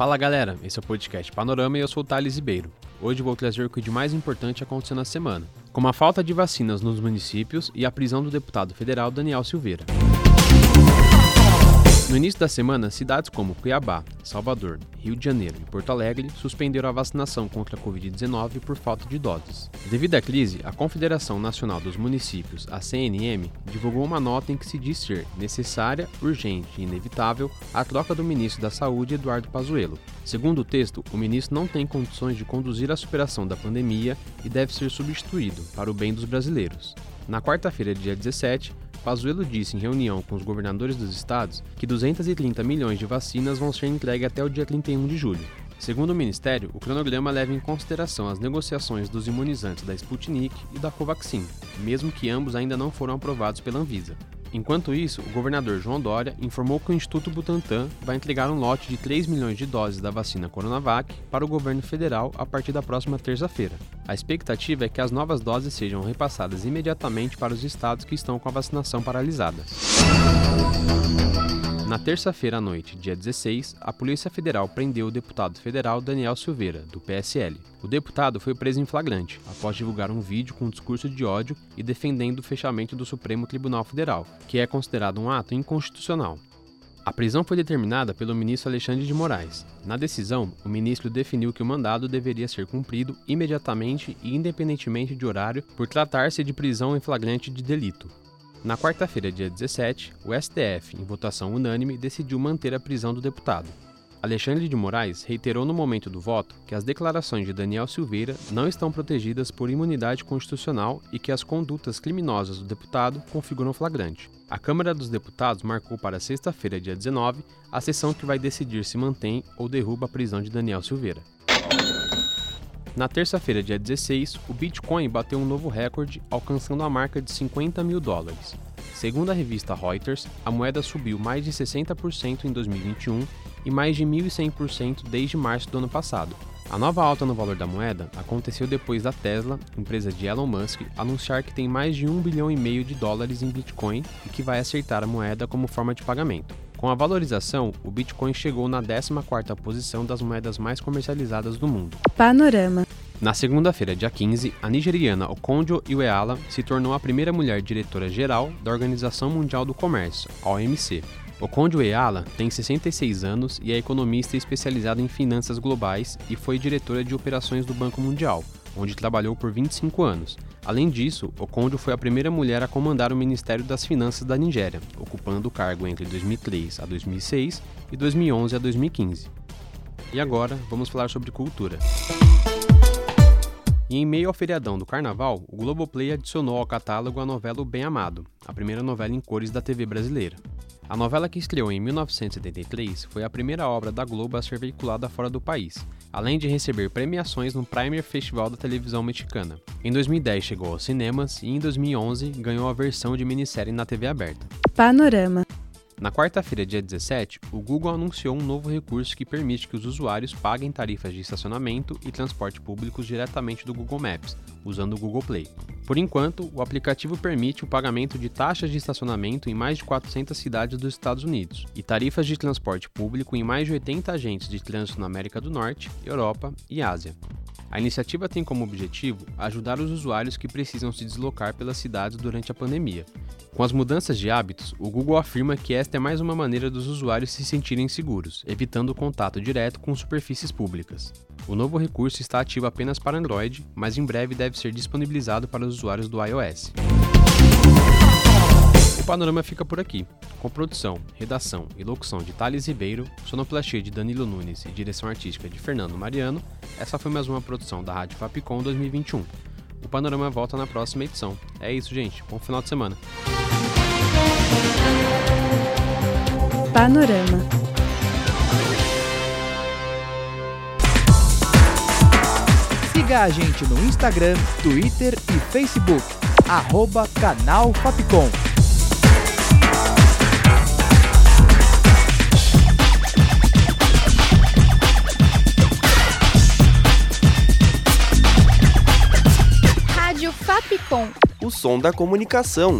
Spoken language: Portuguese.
Fala galera, esse é o podcast Panorama e eu sou o Thales Ribeiro. Hoje vou trazer o que de mais importante aconteceu na semana, como a falta de vacinas nos municípios e a prisão do deputado federal Daniel Silveira. No início da semana, cidades como Cuiabá, Salvador, Rio de Janeiro e Porto Alegre suspenderam a vacinação contra a Covid-19 por falta de doses. Devido à crise, a Confederação Nacional dos Municípios, a CNM, divulgou uma nota em que se diz ser necessária, urgente e inevitável a troca do ministro da Saúde, Eduardo Pazuello. Segundo o texto, o ministro não tem condições de conduzir a superação da pandemia e deve ser substituído para o bem dos brasileiros. Na quarta-feira, dia 17, Pazuello disse em reunião com os governadores dos estados que 230 milhões de vacinas vão ser entregues até o dia 31 de julho. Segundo o Ministério, o cronograma leva em consideração as negociações dos imunizantes da Sputnik e da Covaxin, mesmo que ambos ainda não foram aprovados pela Anvisa. Enquanto isso, o governador João Dória informou que o Instituto Butantan vai entregar um lote de 3 milhões de doses da vacina Coronavac para o governo federal a partir da próxima terça-feira. A expectativa é que as novas doses sejam repassadas imediatamente para os estados que estão com a vacinação paralisada. Na terça-feira à noite, dia 16, a Polícia Federal prendeu o deputado federal Daniel Silveira, do PSL. O deputado foi preso em flagrante, após divulgar um vídeo com um discurso de ódio e defendendo o fechamento do Supremo Tribunal Federal, que é considerado um ato inconstitucional. A prisão foi determinada pelo ministro Alexandre de Moraes. Na decisão, o ministro definiu que o mandado deveria ser cumprido imediatamente e independentemente de horário por tratar-se de prisão em flagrante de delito. Na quarta-feira, dia 17, o STF, em votação unânime, decidiu manter a prisão do deputado. Alexandre de Moraes reiterou no momento do voto que as declarações de Daniel Silveira não estão protegidas por imunidade constitucional e que as condutas criminosas do deputado configuram flagrante. A Câmara dos Deputados marcou para sexta-feira, dia 19, a sessão que vai decidir se mantém ou derruba a prisão de Daniel Silveira. Na terça-feira, dia 16, o Bitcoin bateu um novo recorde, alcançando a marca de 50 mil dólares. Segundo a revista Reuters, a moeda subiu mais de 60% em 2021 e mais de 1.100% desde março do ano passado. A nova alta no valor da moeda aconteceu depois da Tesla, empresa de Elon Musk, anunciar que tem mais de 1 bilhão e meio de dólares em Bitcoin e que vai aceitar a moeda como forma de pagamento. Com a valorização, o Bitcoin chegou na 14ª posição das moedas mais comercializadas do mundo. Panorama. Na segunda-feira, dia 15, a nigeriana Okonjo Iweala se tornou a primeira mulher diretora-geral da Organização Mundial do Comércio, OMC. Okonjo Iweala tem 66 anos e é economista especializada em finanças globais e foi diretora de operações do Banco Mundial, onde trabalhou por 25 anos. Além disso, Okonjo foi a primeira mulher a comandar o Ministério das Finanças da Nigéria, ocupando o cargo entre 2003 a 2006 e 2011 a 2015. E agora, vamos falar sobre cultura. E em meio ao feriadão do Carnaval, o Globoplay adicionou ao catálogo a novela O Bem Amado, a primeira novela em cores da TV brasileira. A novela que estreou em 1973 foi a primeira obra da Globo a ser veiculada fora do país, além de receber premiações no Primer Festival da televisão mexicana. Em 2010 chegou aos cinemas e em 2011 ganhou a versão de minissérie na TV aberta. Panorama. Na quarta-feira, dia 17, o Google anunciou um novo recurso que permite que os usuários paguem tarifas de estacionamento e transporte públicos diretamente do Google Maps, usando o Google Play. Por enquanto, o aplicativo permite o pagamento de taxas de estacionamento em mais de 400 cidades dos Estados Unidos e tarifas de transporte público em mais de 80 agentes de trânsito na América do Norte, Europa e Ásia. A iniciativa tem como objetivo ajudar os usuários que precisam se deslocar pelas cidades durante a pandemia. Com as mudanças de hábitos, o Google afirma que esta é mais uma maneira dos usuários se sentirem seguros, evitando o contato direto com superfícies públicas. O novo recurso está ativo apenas para Android, mas em breve deve ser disponibilizado para os usuários do iOS. O panorama fica por aqui. Com produção, redação e locução de Thales Ribeiro, sonoplastia de Danilo Nunes e direção artística de Fernando Mariano, essa foi mais uma produção da Rádio Fapcom 2021. O panorama volta na próxima edição. É isso, gente. Bom final de semana. Panorama. Siga a gente no Instagram, Twitter e Facebook. Arroba Canal Fapcom. Som da comunicação.